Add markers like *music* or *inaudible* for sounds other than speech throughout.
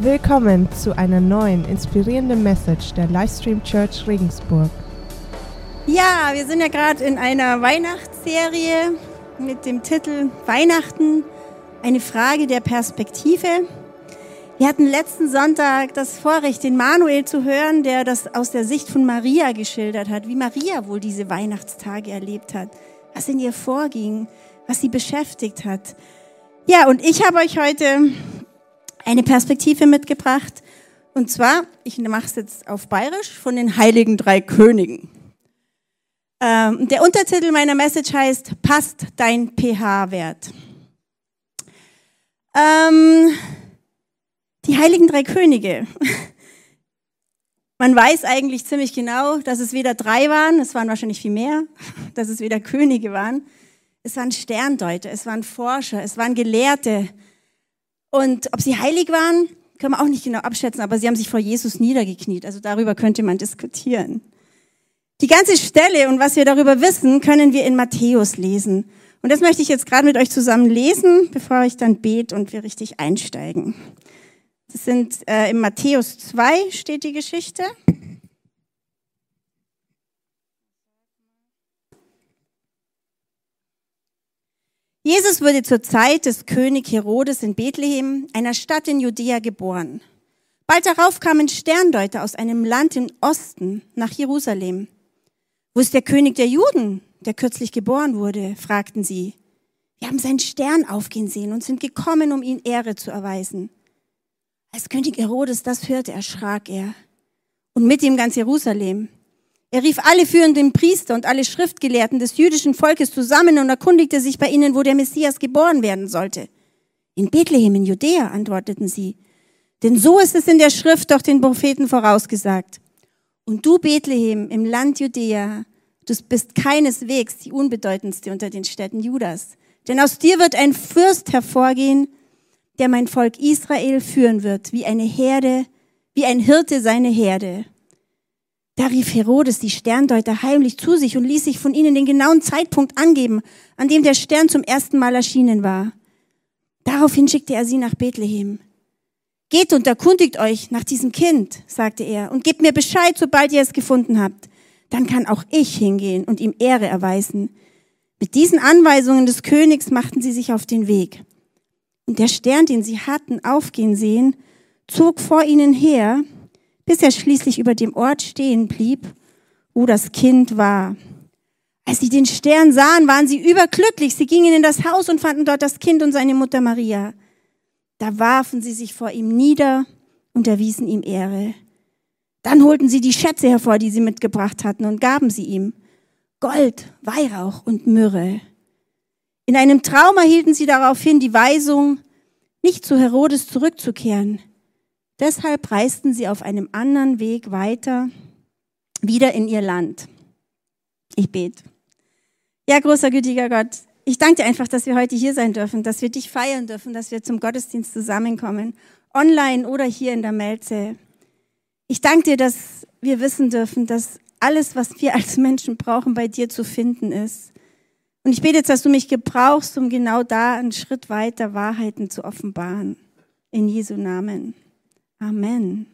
Willkommen zu einer neuen inspirierenden Message der Livestream Church Regensburg. Ja, wir sind ja gerade in einer Weihnachtsserie mit dem Titel Weihnachten, eine Frage der Perspektive. Wir hatten letzten Sonntag das Vorrecht, den Manuel zu hören, der das aus der Sicht von Maria geschildert hat, wie Maria wohl diese Weihnachtstage erlebt hat, was in ihr vorging, was sie beschäftigt hat. Ja, und ich habe euch heute eine Perspektive mitgebracht. Und zwar, ich mache es jetzt auf Bayerisch, von den Heiligen Drei Königen. Ähm, der Untertitel meiner Message heißt, passt dein pH-Wert. Ähm, die Heiligen Drei Könige. Man weiß eigentlich ziemlich genau, dass es weder drei waren, es waren wahrscheinlich viel mehr, *laughs* dass es weder Könige waren. Es waren Sterndeuter, es waren Forscher, es waren Gelehrte, und ob sie heilig waren, können wir auch nicht genau abschätzen, aber sie haben sich vor Jesus niedergekniet. Also darüber könnte man diskutieren. Die ganze Stelle und was wir darüber wissen, können wir in Matthäus lesen. Und das möchte ich jetzt gerade mit euch zusammen lesen, bevor ich dann bete und wir richtig einsteigen. Das sind äh, im Matthäus 2 steht die Geschichte. Jesus wurde zur Zeit des König Herodes in Bethlehem, einer Stadt in Judäa, geboren. Bald darauf kamen Sterndeuter aus einem Land im Osten nach Jerusalem. Wo ist der König der Juden, der kürzlich geboren wurde? fragten sie. Wir haben seinen Stern aufgehen sehen und sind gekommen, um ihn Ehre zu erweisen. Als König Herodes das hörte, erschrak er. Und mit ihm ganz Jerusalem. Er rief alle führenden Priester und alle Schriftgelehrten des jüdischen Volkes zusammen und erkundigte sich bei ihnen, wo der Messias geboren werden sollte. In Bethlehem in Judäa, antworteten sie. Denn so ist es in der Schrift doch den Propheten vorausgesagt. Und du, Bethlehem, im Land Judäa, du bist keineswegs die unbedeutendste unter den Städten Judas. Denn aus dir wird ein Fürst hervorgehen, der mein Volk Israel führen wird, wie eine Herde, wie ein Hirte seine Herde. Da rief Herodes die Sterndeuter heimlich zu sich und ließ sich von ihnen den genauen Zeitpunkt angeben, an dem der Stern zum ersten Mal erschienen war. Daraufhin schickte er sie nach Bethlehem. Geht und erkundigt euch nach diesem Kind, sagte er, und gebt mir Bescheid, sobald ihr es gefunden habt. Dann kann auch ich hingehen und ihm Ehre erweisen. Mit diesen Anweisungen des Königs machten sie sich auf den Weg. Und der Stern, den sie hatten aufgehen sehen, zog vor ihnen her, bis er schließlich über dem Ort stehen blieb, wo das Kind war. Als sie den Stern sahen, waren sie überglücklich. Sie gingen in das Haus und fanden dort das Kind und seine Mutter Maria. Da warfen sie sich vor ihm nieder und erwiesen ihm Ehre. Dann holten sie die Schätze hervor, die sie mitgebracht hatten, und gaben sie ihm. Gold, Weihrauch und Myrrhe. In einem Traum erhielten sie daraufhin die Weisung, nicht zu Herodes zurückzukehren, Deshalb reisten sie auf einem anderen Weg weiter, wieder in ihr Land. Ich bete. Ja, großer gütiger Gott, ich danke dir einfach, dass wir heute hier sein dürfen, dass wir dich feiern dürfen, dass wir zum Gottesdienst zusammenkommen, online oder hier in der Melze. Ich danke dir, dass wir wissen dürfen, dass alles, was wir als Menschen brauchen, bei dir zu finden ist. Und ich bete jetzt, dass du mich gebrauchst, um genau da einen Schritt weiter Wahrheiten zu offenbaren. In Jesu Namen. Amen.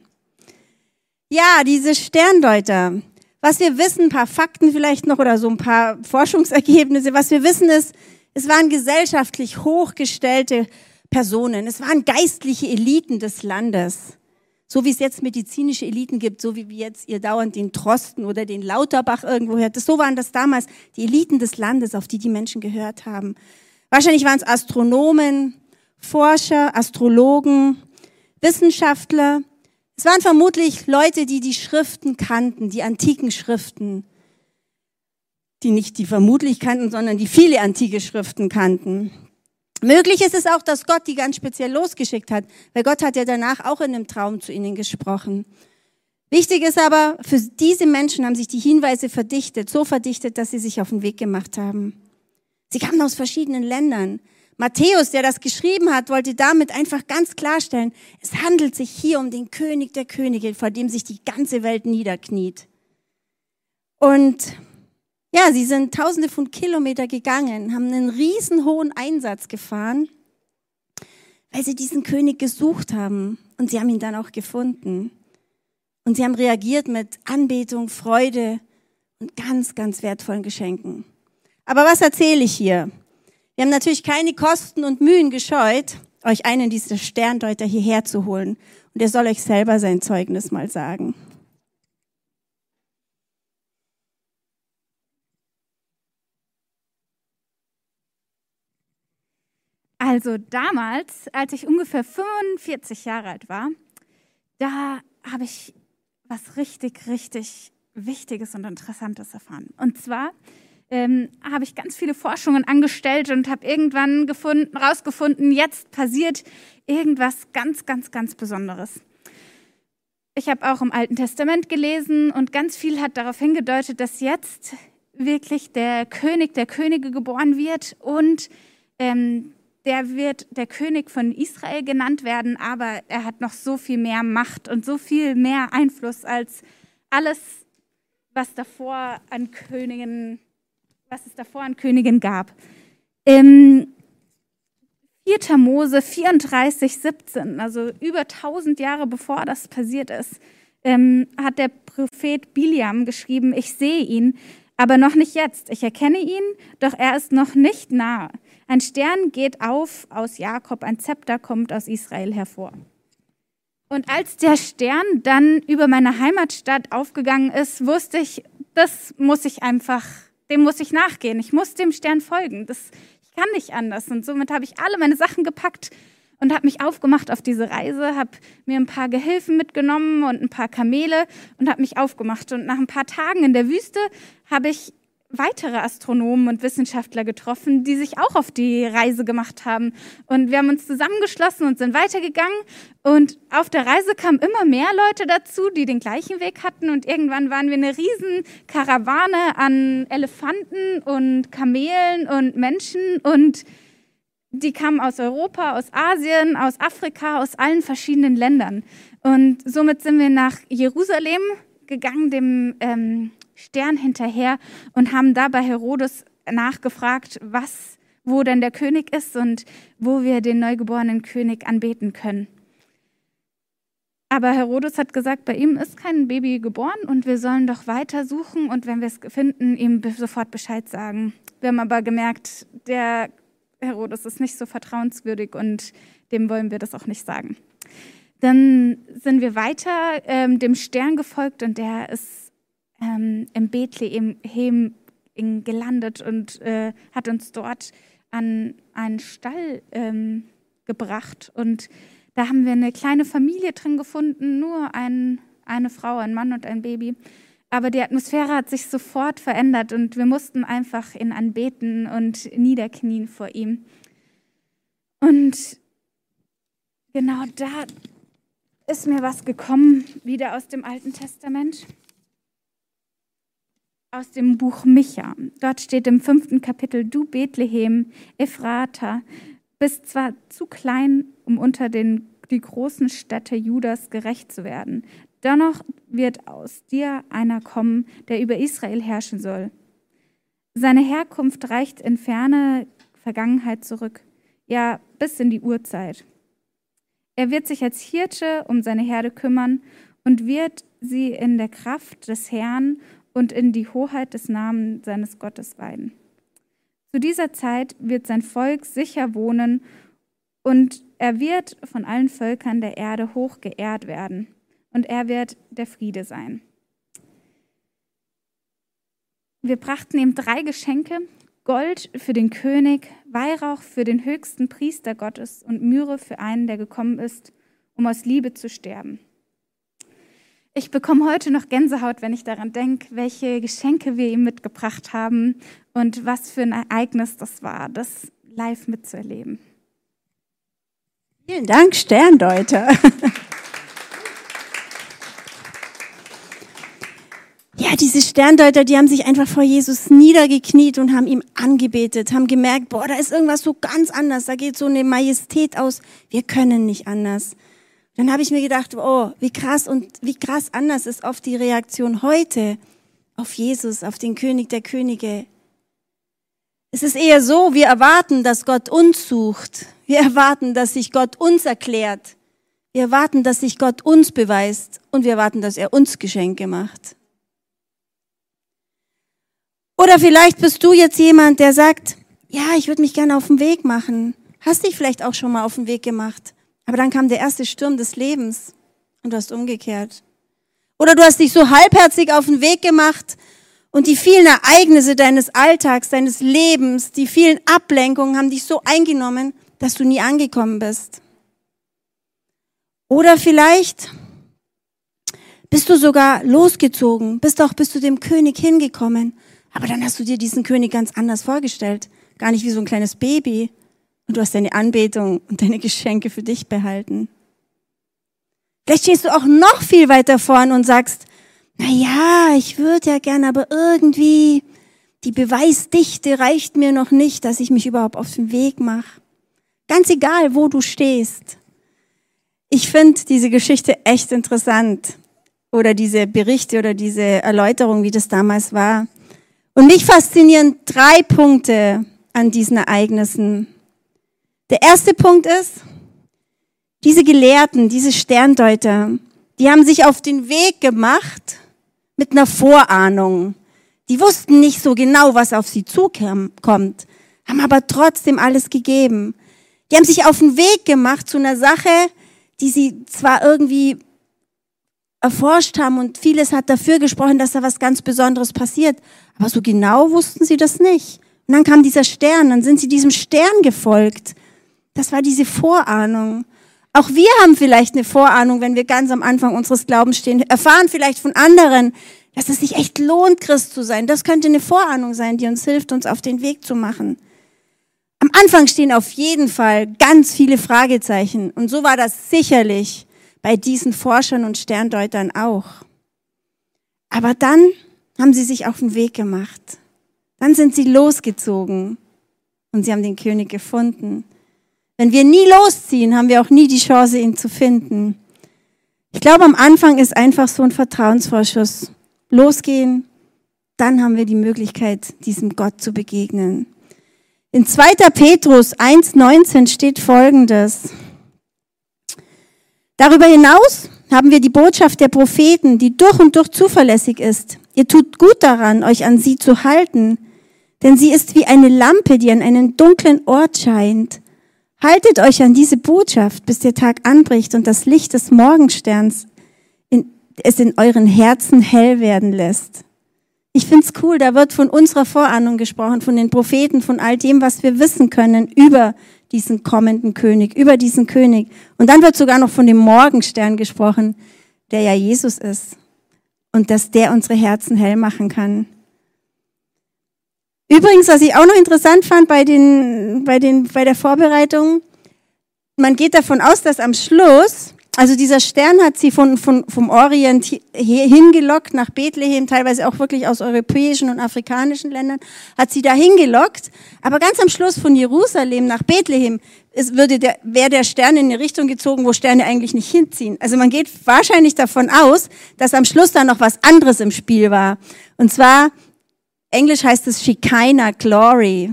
Ja, diese Sterndeuter. Was wir wissen, ein paar Fakten vielleicht noch oder so ein paar Forschungsergebnisse. Was wir wissen ist, es waren gesellschaftlich hochgestellte Personen. Es waren geistliche Eliten des Landes. So wie es jetzt medizinische Eliten gibt, so wie jetzt ihr dauernd den Trosten oder den Lauterbach irgendwo hört. So waren das damals die Eliten des Landes, auf die die Menschen gehört haben. Wahrscheinlich waren es Astronomen, Forscher, Astrologen, Wissenschaftler. Es waren vermutlich Leute, die die Schriften kannten, die antiken Schriften, die nicht die vermutlich kannten, sondern die viele antike Schriften kannten. Möglich ist es auch, dass Gott die ganz speziell losgeschickt hat, weil Gott hat ja danach auch in einem Traum zu ihnen gesprochen. Wichtig ist aber, für diese Menschen haben sich die Hinweise verdichtet, so verdichtet, dass sie sich auf den Weg gemacht haben. Sie kamen aus verschiedenen Ländern. Matthäus, der das geschrieben hat, wollte damit einfach ganz klarstellen, es handelt sich hier um den König der Könige, vor dem sich die ganze Welt niederkniet. Und ja, sie sind tausende von Kilometer gegangen, haben einen riesen hohen Einsatz gefahren, weil sie diesen König gesucht haben. und sie haben ihn dann auch gefunden. Und sie haben reagiert mit Anbetung, Freude und ganz, ganz wertvollen Geschenken. Aber was erzähle ich hier? Wir haben natürlich keine Kosten und Mühen gescheut, euch einen dieser Sterndeuter hierher zu holen. Und er soll euch selber sein Zeugnis mal sagen. Also damals, als ich ungefähr 45 Jahre alt war, da habe ich was richtig, richtig Wichtiges und Interessantes erfahren. Und zwar ähm, habe ich ganz viele Forschungen angestellt und habe irgendwann gefunden, rausgefunden, jetzt passiert irgendwas ganz, ganz, ganz Besonderes. Ich habe auch im Alten Testament gelesen und ganz viel hat darauf hingedeutet, dass jetzt wirklich der König der Könige geboren wird und ähm, der wird der König von Israel genannt werden, aber er hat noch so viel mehr Macht und so viel mehr Einfluss als alles, was davor an Königen, was es davor an Königen gab. Im 4. Mose 34, 17, also über 1000 Jahre bevor das passiert ist, ähm, hat der Prophet Biliam geschrieben, ich sehe ihn, aber noch nicht jetzt. Ich erkenne ihn, doch er ist noch nicht nahe. Ein Stern geht auf aus Jakob, ein Zepter kommt aus Israel hervor. Und als der Stern dann über meine Heimatstadt aufgegangen ist, wusste ich, das muss ich einfach, dem muss ich nachgehen. Ich muss dem Stern folgen. Das, ich kann nicht anders. Und somit habe ich alle meine Sachen gepackt und habe mich aufgemacht auf diese Reise, habe mir ein paar Gehilfen mitgenommen und ein paar Kamele und habe mich aufgemacht. Und nach ein paar Tagen in der Wüste habe ich weitere Astronomen und Wissenschaftler getroffen, die sich auch auf die Reise gemacht haben. Und wir haben uns zusammengeschlossen und sind weitergegangen. Und auf der Reise kamen immer mehr Leute dazu, die den gleichen Weg hatten. Und irgendwann waren wir eine riesen Karawane an Elefanten und Kamelen und Menschen. Und die kamen aus Europa, aus Asien, aus Afrika, aus allen verschiedenen Ländern. Und somit sind wir nach Jerusalem gegangen, dem ähm, Stern hinterher und haben da bei Herodes nachgefragt, was, wo denn der König ist und wo wir den neugeborenen König anbeten können. Aber Herodes hat gesagt, bei ihm ist kein Baby geboren und wir sollen doch weiter suchen und wenn wir es finden, ihm sofort Bescheid sagen. Wir haben aber gemerkt, der Herodes ist nicht so vertrauenswürdig und dem wollen wir das auch nicht sagen. Dann sind wir weiter ähm, dem Stern gefolgt und der ist ähm, in Bethlehem gelandet und äh, hat uns dort an einen Stall ähm, gebracht. Und da haben wir eine kleine Familie drin gefunden, nur ein, eine Frau, ein Mann und ein Baby. Aber die Atmosphäre hat sich sofort verändert und wir mussten einfach ihn anbeten und niederknien vor ihm. Und genau da ist mir was gekommen, wieder aus dem Alten Testament aus dem Buch Micha. Dort steht im fünften Kapitel, du Bethlehem, Ephrata, bist zwar zu klein, um unter den, die großen Städte Judas gerecht zu werden, dennoch wird aus dir einer kommen, der über Israel herrschen soll. Seine Herkunft reicht in ferne Vergangenheit zurück, ja bis in die Urzeit. Er wird sich als Hirte um seine Herde kümmern und wird sie in der Kraft des Herrn und in die Hoheit des Namens seines Gottes weiden. Zu dieser Zeit wird sein Volk sicher wohnen und er wird von allen Völkern der Erde hoch geehrt werden und er wird der Friede sein. Wir brachten ihm drei Geschenke, Gold für den König, Weihrauch für den höchsten Priester Gottes und Myrrhe für einen, der gekommen ist, um aus Liebe zu sterben. Ich bekomme heute noch Gänsehaut, wenn ich daran denke, welche Geschenke wir ihm mitgebracht haben und was für ein Ereignis das war, das live mitzuerleben. Vielen Dank, Sterndeuter. *laughs* Ja, diese Sterndeuter, die haben sich einfach vor Jesus niedergekniet und haben ihm angebetet, haben gemerkt, boah, da ist irgendwas so ganz anders, da geht so eine Majestät aus, wir können nicht anders. Dann habe ich mir gedacht, oh, wie krass und wie krass anders ist oft die Reaktion heute auf Jesus, auf den König der Könige. Es ist eher so, wir erwarten, dass Gott uns sucht. Wir erwarten, dass sich Gott uns erklärt. Wir erwarten, dass sich Gott uns beweist und wir erwarten, dass er uns Geschenke macht. Oder vielleicht bist du jetzt jemand, der sagt, ja, ich würde mich gerne auf den Weg machen. Hast dich vielleicht auch schon mal auf den Weg gemacht. Aber dann kam der erste Sturm des Lebens und du hast umgekehrt. Oder du hast dich so halbherzig auf den Weg gemacht und die vielen Ereignisse deines Alltags, deines Lebens, die vielen Ablenkungen haben dich so eingenommen, dass du nie angekommen bist. Oder vielleicht bist du sogar losgezogen, bist auch bis zu dem König hingekommen, aber dann hast du dir diesen König ganz anders vorgestellt, gar nicht wie so ein kleines Baby, und du hast deine Anbetung und deine Geschenke für dich behalten. Vielleicht stehst du auch noch viel weiter vorn und sagst, na ja, ich würde ja gern, aber irgendwie die Beweisdichte reicht mir noch nicht, dass ich mich überhaupt auf den Weg mache. Ganz egal, wo du stehst. Ich finde diese Geschichte echt interessant. Oder diese Berichte oder diese Erläuterung, wie das damals war. Und mich faszinieren drei Punkte an diesen Ereignissen. Der erste Punkt ist, diese Gelehrten, diese Sterndeuter, die haben sich auf den Weg gemacht mit einer Vorahnung. Die wussten nicht so genau, was auf sie zukommt, haben aber trotzdem alles gegeben. Die haben sich auf den Weg gemacht zu einer Sache, die sie zwar irgendwie erforscht haben und vieles hat dafür gesprochen, dass da was ganz Besonderes passiert, aber so genau wussten sie das nicht. Und dann kam dieser Stern, dann sind sie diesem Stern gefolgt. Das war diese Vorahnung. Auch wir haben vielleicht eine Vorahnung, wenn wir ganz am Anfang unseres Glaubens stehen, erfahren vielleicht von anderen, dass es sich echt lohnt, Christ zu sein. Das könnte eine Vorahnung sein, die uns hilft, uns auf den Weg zu machen. Am Anfang stehen auf jeden Fall ganz viele Fragezeichen. Und so war das sicherlich bei diesen Forschern und Sterndeutern auch. Aber dann haben sie sich auf den Weg gemacht. Dann sind sie losgezogen und sie haben den König gefunden. Wenn wir nie losziehen, haben wir auch nie die Chance, ihn zu finden. Ich glaube, am Anfang ist einfach so ein Vertrauensvorschuss. Losgehen, dann haben wir die Möglichkeit, diesem Gott zu begegnen. In 2. Petrus 1.19 steht Folgendes. Darüber hinaus haben wir die Botschaft der Propheten, die durch und durch zuverlässig ist. Ihr tut gut daran, euch an sie zu halten, denn sie ist wie eine Lampe, die an einen dunklen Ort scheint. Haltet euch an diese Botschaft, bis der Tag anbricht und das Licht des Morgensterns in, es in euren Herzen hell werden lässt. Ich find's cool, da wird von unserer Vorahnung gesprochen, von den Propheten, von all dem, was wir wissen können über diesen kommenden König, über diesen König. Und dann wird sogar noch von dem Morgenstern gesprochen, der ja Jesus ist und dass der unsere Herzen hell machen kann. Übrigens, was ich auch noch interessant fand bei, den, bei, den, bei der Vorbereitung, man geht davon aus, dass am Schluss also dieser Stern hat sie von, von, vom Orient hingelockt nach Bethlehem, teilweise auch wirklich aus europäischen und afrikanischen Ländern, hat sie da hingelockt. Aber ganz am Schluss von Jerusalem nach Bethlehem ist, würde der, wäre der Stern in eine Richtung gezogen, wo Sterne eigentlich nicht hinziehen. Also man geht wahrscheinlich davon aus, dass am Schluss da noch was anderes im Spiel war. Und zwar, Englisch heißt es Shekinah Glory.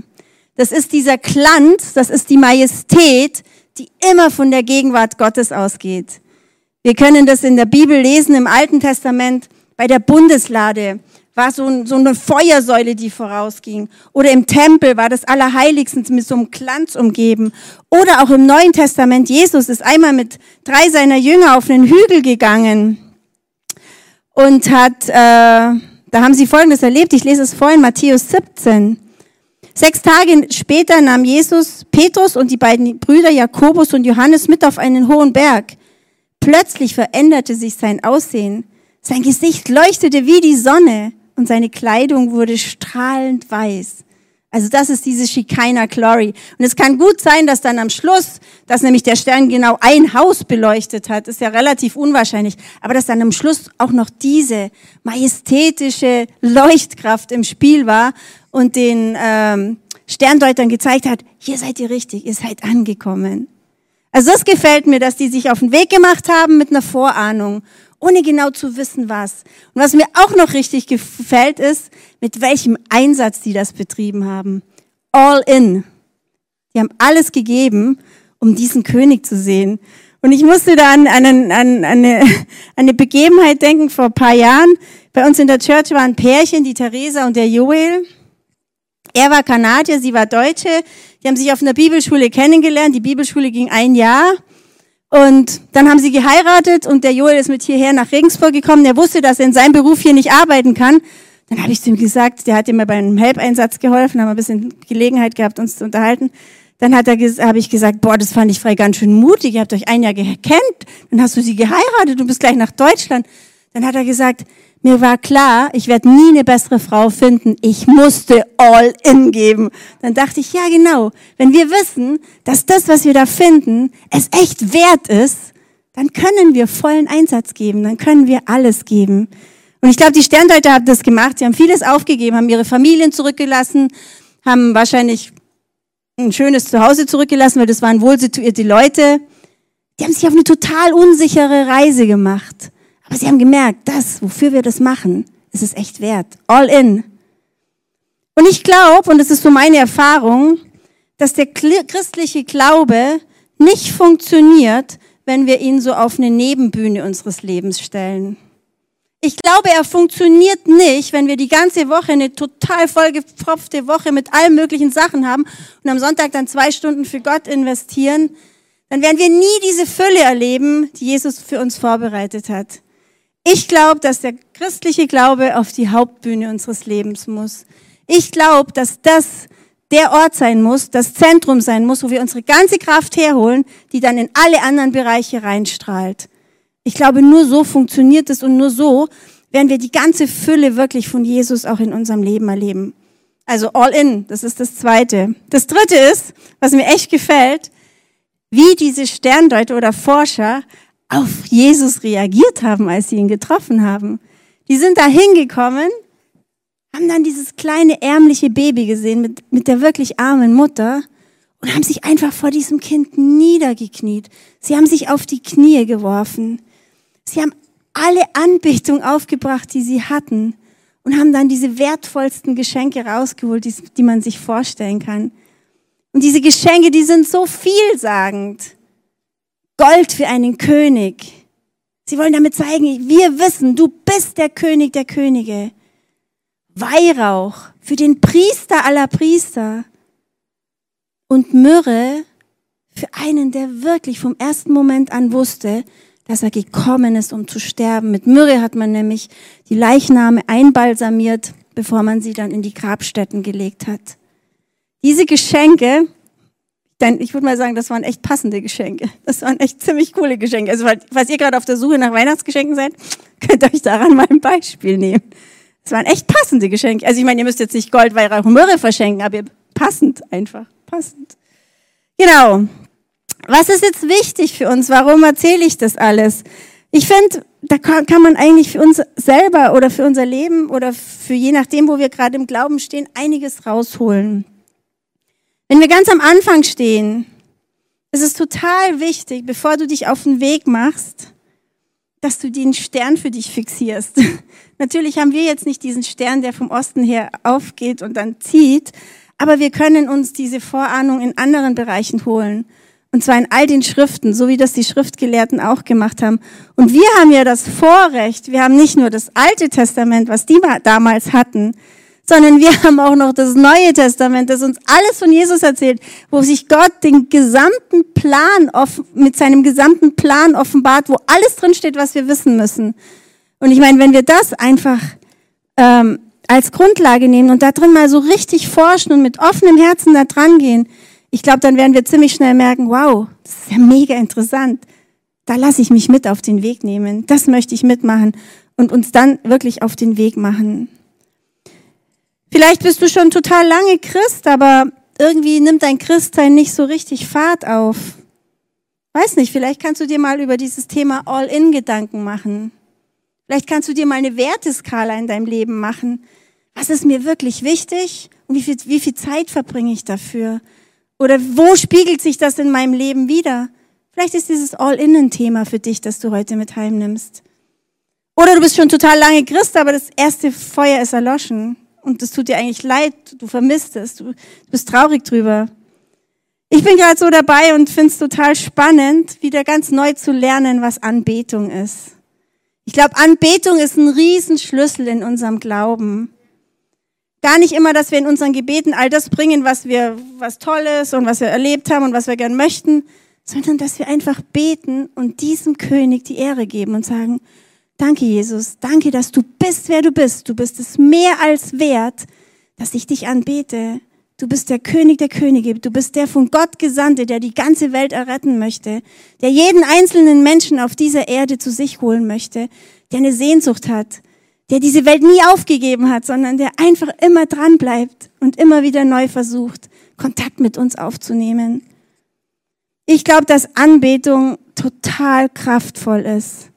Das ist dieser Glanz, das ist die Majestät, die immer von der Gegenwart Gottes ausgeht. Wir können das in der Bibel lesen, im Alten Testament, bei der Bundeslade war so, ein, so eine Feuersäule, die vorausging. Oder im Tempel war das Allerheiligsten mit so einem Glanz umgeben. Oder auch im Neuen Testament, Jesus ist einmal mit drei seiner Jünger auf einen Hügel gegangen und hat, äh, da haben sie Folgendes erlebt. Ich lese es vor in Matthäus 17. Sechs Tage später nahm Jesus Petrus und die beiden Brüder Jakobus und Johannes mit auf einen hohen Berg. Plötzlich veränderte sich sein Aussehen. Sein Gesicht leuchtete wie die Sonne und seine Kleidung wurde strahlend weiß. Also das ist diese Shekinah Glory. Und es kann gut sein, dass dann am Schluss, dass nämlich der Stern genau ein Haus beleuchtet hat, ist ja relativ unwahrscheinlich, aber dass dann am Schluss auch noch diese majestätische Leuchtkraft im Spiel war und den ähm, Sterndeutern gezeigt hat, hier seid ihr richtig, ihr seid angekommen. Also das gefällt mir, dass die sich auf den Weg gemacht haben mit einer Vorahnung, ohne genau zu wissen was. Und was mir auch noch richtig gefällt ist, mit welchem Einsatz die das betrieben haben. All in. Die haben alles gegeben, um diesen König zu sehen. Und ich musste da an, an, an, an eine, *laughs* eine Begebenheit denken vor ein paar Jahren. Bei uns in der Church waren Pärchen, die Theresa und der Joel. Er war Kanadier, sie war Deutsche. Die haben sich auf einer Bibelschule kennengelernt. Die Bibelschule ging ein Jahr. Und dann haben sie geheiratet und der Joel ist mit hierher nach Regensburg gekommen. Er wusste, dass er in seinem Beruf hier nicht arbeiten kann. Dann habe ich zu ihm gesagt, der hat ihm bei einem Help-Einsatz geholfen, haben ein bisschen Gelegenheit gehabt, uns zu unterhalten. Dann hat er, habe ich gesagt, boah, das fand ich frei ganz schön mutig. Ihr habt euch ein Jahr gekannt, dann hast du sie geheiratet, du bist gleich nach Deutschland. Dann hat er gesagt, mir war klar, ich werde nie eine bessere Frau finden. Ich musste all in geben. Dann dachte ich, ja genau, wenn wir wissen, dass das, was wir da finden, es echt wert ist, dann können wir vollen Einsatz geben, dann können wir alles geben. Und ich glaube, die Sterndeuter haben das gemacht. Sie haben vieles aufgegeben, haben ihre Familien zurückgelassen, haben wahrscheinlich ein schönes Zuhause zurückgelassen, weil das waren wohl situierte Leute. Die haben sich auf eine total unsichere Reise gemacht. Aber sie haben gemerkt, das, wofür wir das machen, ist es echt wert. All in. Und ich glaube, und das ist so meine Erfahrung, dass der christliche Glaube nicht funktioniert, wenn wir ihn so auf eine Nebenbühne unseres Lebens stellen. Ich glaube, er funktioniert nicht, wenn wir die ganze Woche eine total vollgepfropfte Woche mit allen möglichen Sachen haben und am Sonntag dann zwei Stunden für Gott investieren. Dann werden wir nie diese Fülle erleben, die Jesus für uns vorbereitet hat. Ich glaube, dass der christliche Glaube auf die Hauptbühne unseres Lebens muss. Ich glaube, dass das der Ort sein muss, das Zentrum sein muss, wo wir unsere ganze Kraft herholen, die dann in alle anderen Bereiche reinstrahlt. Ich glaube, nur so funktioniert es und nur so werden wir die ganze Fülle wirklich von Jesus auch in unserem Leben erleben. Also all in, das ist das Zweite. Das Dritte ist, was mir echt gefällt, wie diese Sterndeuter oder Forscher auf Jesus reagiert haben, als sie ihn getroffen haben. Die sind da hingekommen, haben dann dieses kleine ärmliche Baby gesehen mit, mit der wirklich armen Mutter und haben sich einfach vor diesem Kind niedergekniet. Sie haben sich auf die Knie geworfen. Sie haben alle Anbetung aufgebracht, die sie hatten und haben dann diese wertvollsten Geschenke rausgeholt, die, die man sich vorstellen kann. Und diese Geschenke, die sind so vielsagend. Gold für einen König. Sie wollen damit zeigen, wir wissen, du bist der König der Könige. Weihrauch für den Priester aller Priester. Und Myrrhe für einen, der wirklich vom ersten Moment an wusste, dass er gekommen ist, um zu sterben. Mit Myrrhe hat man nämlich die Leichname einbalsamiert, bevor man sie dann in die Grabstätten gelegt hat. Diese Geschenke denn ich würde mal sagen, das waren echt passende Geschenke. Das waren echt ziemlich coole Geschenke. Also, falls ihr gerade auf der Suche nach Weihnachtsgeschenken seid, *laughs* könnt ihr euch daran mal ein Beispiel nehmen. Das waren echt passende Geschenke. Also, ich meine, ihr müsst jetzt nicht Gold, Weihrauch und Möhre verschenken, aber passend einfach. Passend. Genau. Was ist jetzt wichtig für uns? Warum erzähle ich das alles? Ich finde, da kann man eigentlich für uns selber oder für unser Leben oder für je nachdem, wo wir gerade im Glauben stehen, einiges rausholen. Wenn wir ganz am Anfang stehen, ist es total wichtig, bevor du dich auf den Weg machst, dass du den Stern für dich fixierst. *laughs* Natürlich haben wir jetzt nicht diesen Stern, der vom Osten her aufgeht und dann zieht, aber wir können uns diese Vorahnung in anderen Bereichen holen. Und zwar in all den Schriften, so wie das die Schriftgelehrten auch gemacht haben. Und wir haben ja das Vorrecht, wir haben nicht nur das Alte Testament, was die damals hatten, sondern wir haben auch noch das Neue Testament, das uns alles von Jesus erzählt, wo sich Gott den gesamten Plan mit seinem gesamten Plan offenbart, wo alles drinsteht, was wir wissen müssen. Und ich meine, wenn wir das einfach ähm, als Grundlage nehmen und da drin mal so richtig forschen und mit offenem Herzen da dran gehen, ich glaube, dann werden wir ziemlich schnell merken, wow, das ist ja mega interessant. Da lasse ich mich mit auf den Weg nehmen. Das möchte ich mitmachen und uns dann wirklich auf den Weg machen. Vielleicht bist du schon total lange Christ, aber irgendwie nimmt dein Christsein nicht so richtig Fahrt auf. Weiß nicht, vielleicht kannst du dir mal über dieses Thema All-in Gedanken machen. Vielleicht kannst du dir mal eine Werteskala in deinem Leben machen. Was ist mir wirklich wichtig und wie viel, wie viel Zeit verbringe ich dafür? Oder wo spiegelt sich das in meinem Leben wieder? Vielleicht ist dieses All-in ein Thema für dich, das du heute mit heimnimmst. Oder du bist schon total lange Christ, aber das erste Feuer ist erloschen und es tut dir eigentlich leid, du vermisst es, du bist traurig drüber. Ich bin gerade so dabei und finde es total spannend, wieder ganz neu zu lernen, was Anbetung ist. Ich glaube, Anbetung ist ein Riesenschlüssel in unserem Glauben. Gar nicht immer, dass wir in unseren Gebeten all das bringen, was wir, was Tolles und was wir erlebt haben und was wir gern möchten, sondern dass wir einfach beten und diesem König die Ehre geben und sagen, danke Jesus, danke, dass du bist, wer du bist. Du bist es mehr als wert, dass ich dich anbete. Du bist der König der Könige. Du bist der von Gott Gesandte, der die ganze Welt erretten möchte, der jeden einzelnen Menschen auf dieser Erde zu sich holen möchte, der eine Sehnsucht hat, der diese Welt nie aufgegeben hat, sondern der einfach immer dran bleibt und immer wieder neu versucht, Kontakt mit uns aufzunehmen. Ich glaube, dass Anbetung total kraftvoll ist.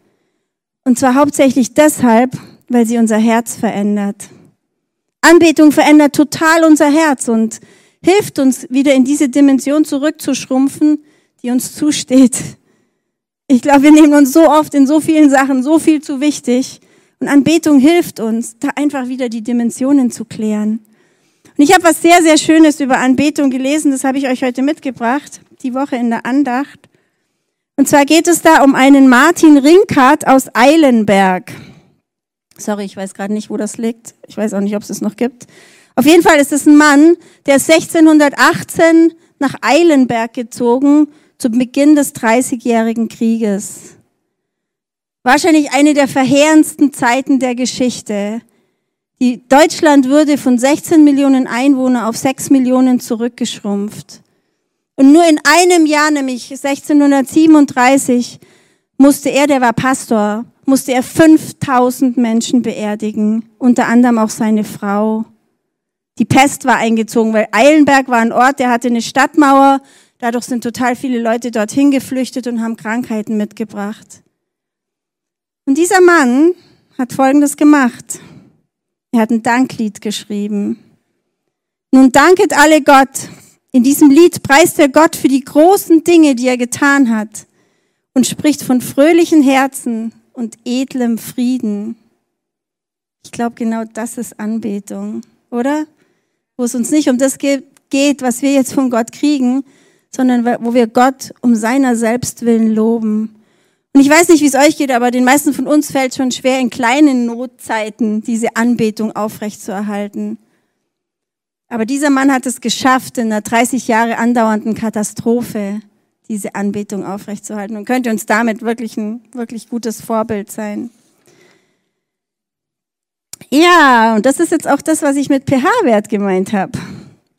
Und zwar hauptsächlich deshalb, weil sie unser Herz verändert. Anbetung verändert total unser Herz und hilft uns wieder in diese Dimension zurückzuschrumpfen, die uns zusteht. Ich glaube, wir nehmen uns so oft in so vielen Sachen so viel zu wichtig. Und Anbetung hilft uns, da einfach wieder die Dimensionen zu klären. Und ich habe was sehr, sehr Schönes über Anbetung gelesen, das habe ich euch heute mitgebracht die Woche in der Andacht. Und zwar geht es da um einen Martin Rinkart aus Eilenberg. Sorry, ich weiß gerade nicht, wo das liegt. Ich weiß auch nicht, ob es es noch gibt. Auf jeden Fall ist es ein Mann, der 1618 nach Eilenberg gezogen zu Beginn des Dreißigjährigen Krieges. Wahrscheinlich eine der verheerendsten Zeiten der Geschichte. Die Deutschland würde von 16 Millionen Einwohnern auf 6 Millionen zurückgeschrumpft. Und nur in einem Jahr, nämlich 1637, musste er, der war Pastor, musste er 5000 Menschen beerdigen, unter anderem auch seine Frau. Die Pest war eingezogen, weil Eilenberg war ein Ort, der hatte eine Stadtmauer. Dadurch sind total viele Leute dorthin geflüchtet und haben Krankheiten mitgebracht. Und dieser Mann hat Folgendes gemacht. Er hat ein Danklied geschrieben. Nun danket alle Gott, in diesem Lied preist er Gott für die großen Dinge, die er getan hat und spricht von fröhlichen Herzen und edlem Frieden. Ich glaube, genau das ist Anbetung, oder? Wo es uns nicht um das geht, was wir jetzt von Gott kriegen, sondern wo wir Gott um seiner selbst willen loben. Und ich weiß nicht, wie es euch geht, aber den meisten von uns fällt schon schwer, in kleinen Notzeiten diese Anbetung aufrechtzuerhalten. Aber dieser Mann hat es geschafft, in einer 30 Jahre andauernden Katastrophe diese Anbetung aufrechtzuerhalten und könnte uns damit wirklich ein wirklich gutes Vorbild sein. Ja, und das ist jetzt auch das, was ich mit pH-Wert gemeint habe.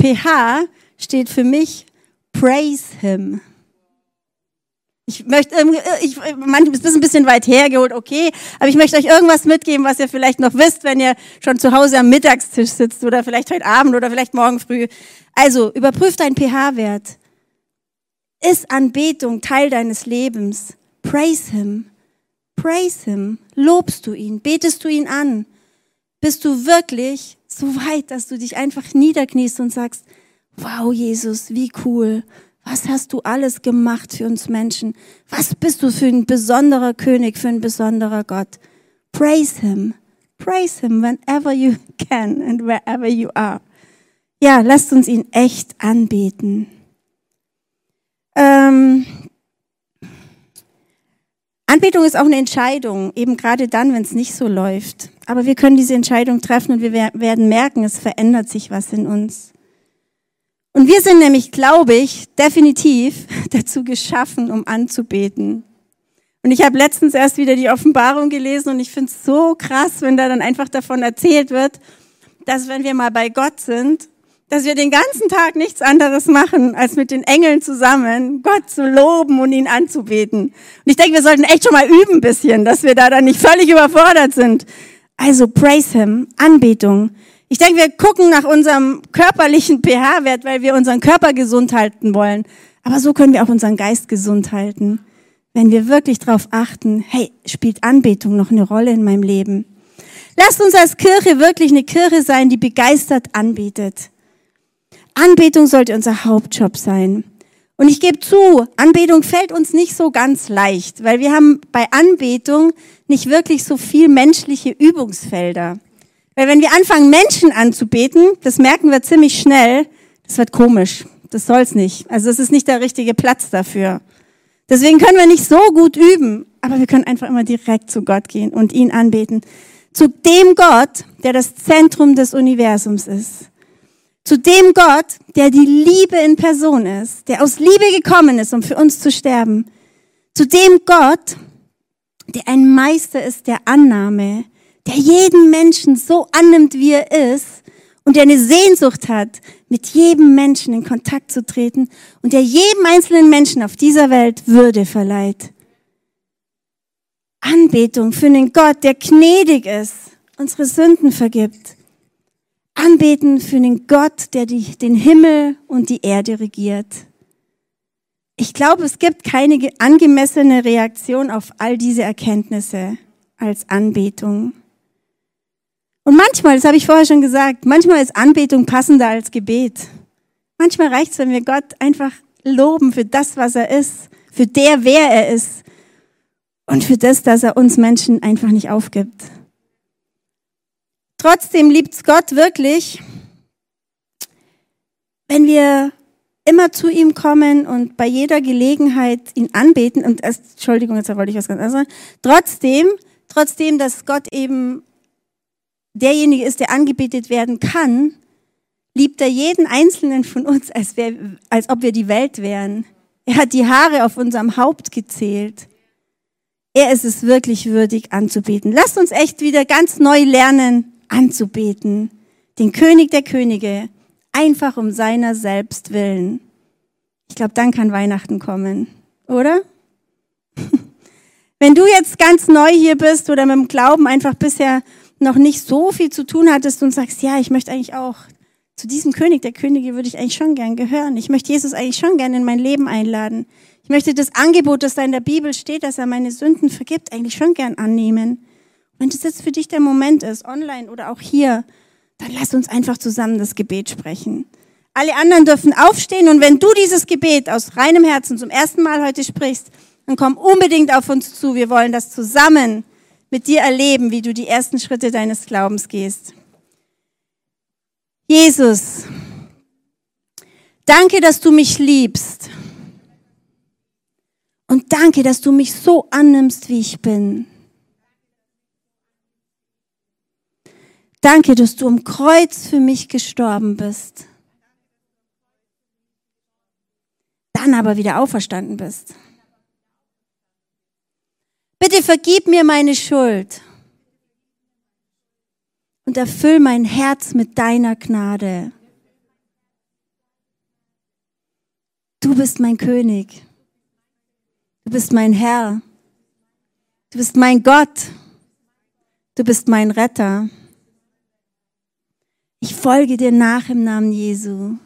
pH steht für mich Praise Him. Ich möchte, äh, ich, manchmal ist ein bisschen weit hergeholt, okay, aber ich möchte euch irgendwas mitgeben, was ihr vielleicht noch wisst, wenn ihr schon zu Hause am Mittagstisch sitzt oder vielleicht heute Abend oder vielleicht morgen früh. Also, überprüft deinen pH-Wert. Ist Anbetung Teil deines Lebens? Praise Him. Praise Him. Lobst du ihn? Betest du ihn an? Bist du wirklich so weit, dass du dich einfach niederkniest und sagst, wow, Jesus, wie cool. Was hast du alles gemacht für uns Menschen? Was bist du für ein besonderer König, für ein besonderer Gott? Praise Him. Praise Him whenever you *laughs* can and wherever you are. Ja, lasst uns ihn echt anbeten. Ähm, Anbetung ist auch eine Entscheidung, eben gerade dann, wenn es nicht so läuft. Aber wir können diese Entscheidung treffen und wir werden merken, es verändert sich was in uns. Und wir sind nämlich, glaube ich, definitiv *laughs* dazu geschaffen, um anzubeten. Und ich habe letztens erst wieder die Offenbarung gelesen und ich finde es so krass, wenn da dann einfach davon erzählt wird, dass wenn wir mal bei Gott sind, dass wir den ganzen Tag nichts anderes machen, als mit den Engeln zusammen Gott zu loben und ihn anzubeten. Und ich denke, wir sollten echt schon mal üben bisschen, dass wir da dann nicht völlig überfordert sind. Also praise him, Anbetung. Ich denke, wir gucken nach unserem körperlichen pH-Wert, weil wir unseren Körper gesund halten wollen. Aber so können wir auch unseren Geist gesund halten, wenn wir wirklich darauf achten, hey, spielt Anbetung noch eine Rolle in meinem Leben? Lasst uns als Kirche wirklich eine Kirche sein, die begeistert anbetet. Anbetung sollte unser Hauptjob sein. Und ich gebe zu, Anbetung fällt uns nicht so ganz leicht, weil wir haben bei Anbetung nicht wirklich so viel menschliche Übungsfelder. Weil wenn wir anfangen, Menschen anzubeten, das merken wir ziemlich schnell, das wird komisch. Das soll's nicht. Also es ist nicht der richtige Platz dafür. Deswegen können wir nicht so gut üben, aber wir können einfach immer direkt zu Gott gehen und ihn anbeten. Zu dem Gott, der das Zentrum des Universums ist. Zu dem Gott, der die Liebe in Person ist, der aus Liebe gekommen ist, um für uns zu sterben. Zu dem Gott, der ein Meister ist der Annahme, der jeden Menschen so annimmt, wie er ist und der eine Sehnsucht hat, mit jedem Menschen in Kontakt zu treten und der jedem einzelnen Menschen auf dieser Welt Würde verleiht. Anbetung für einen Gott, der gnädig ist, unsere Sünden vergibt. Anbeten für einen Gott, der die, den Himmel und die Erde regiert. Ich glaube, es gibt keine angemessene Reaktion auf all diese Erkenntnisse als Anbetung. Und manchmal, das habe ich vorher schon gesagt, manchmal ist Anbetung passender als Gebet. Manchmal reicht es, wenn wir Gott einfach loben für das, was er ist, für der, wer er ist und für das, dass er uns Menschen einfach nicht aufgibt. Trotzdem liebt's Gott wirklich, wenn wir immer zu ihm kommen und bei jeder Gelegenheit ihn anbeten und erst, Entschuldigung, jetzt wollte ich was ganz anderes sagen. Trotzdem, trotzdem, dass Gott eben derjenige ist, der angebetet werden kann, liebt er jeden einzelnen von uns, als, wär, als ob wir die Welt wären. Er hat die Haare auf unserem Haupt gezählt. Er ist es wirklich würdig anzubeten. Lasst uns echt wieder ganz neu lernen, anzubeten. Den König der Könige, einfach um seiner selbst willen. Ich glaube, dann kann Weihnachten kommen, oder? *laughs* Wenn du jetzt ganz neu hier bist oder mit dem Glauben einfach bisher noch nicht so viel zu tun hattest und sagst, ja, ich möchte eigentlich auch zu diesem König der Könige würde ich eigentlich schon gern gehören. Ich möchte Jesus eigentlich schon gern in mein Leben einladen. Ich möchte das Angebot, das da in der Bibel steht, dass er meine Sünden vergibt, eigentlich schon gern annehmen. Wenn das jetzt für dich der Moment ist, online oder auch hier, dann lass uns einfach zusammen das Gebet sprechen. Alle anderen dürfen aufstehen und wenn du dieses Gebet aus reinem Herzen zum ersten Mal heute sprichst, dann komm unbedingt auf uns zu. Wir wollen das zusammen mit dir erleben, wie du die ersten Schritte deines Glaubens gehst. Jesus, danke, dass du mich liebst. Und danke, dass du mich so annimmst, wie ich bin. Danke, dass du am Kreuz für mich gestorben bist. Dann aber wieder auferstanden bist. Bitte vergib mir meine Schuld und erfüll mein Herz mit deiner Gnade. Du bist mein König. Du bist mein Herr. Du bist mein Gott. Du bist mein Retter. Ich folge dir nach im Namen Jesu.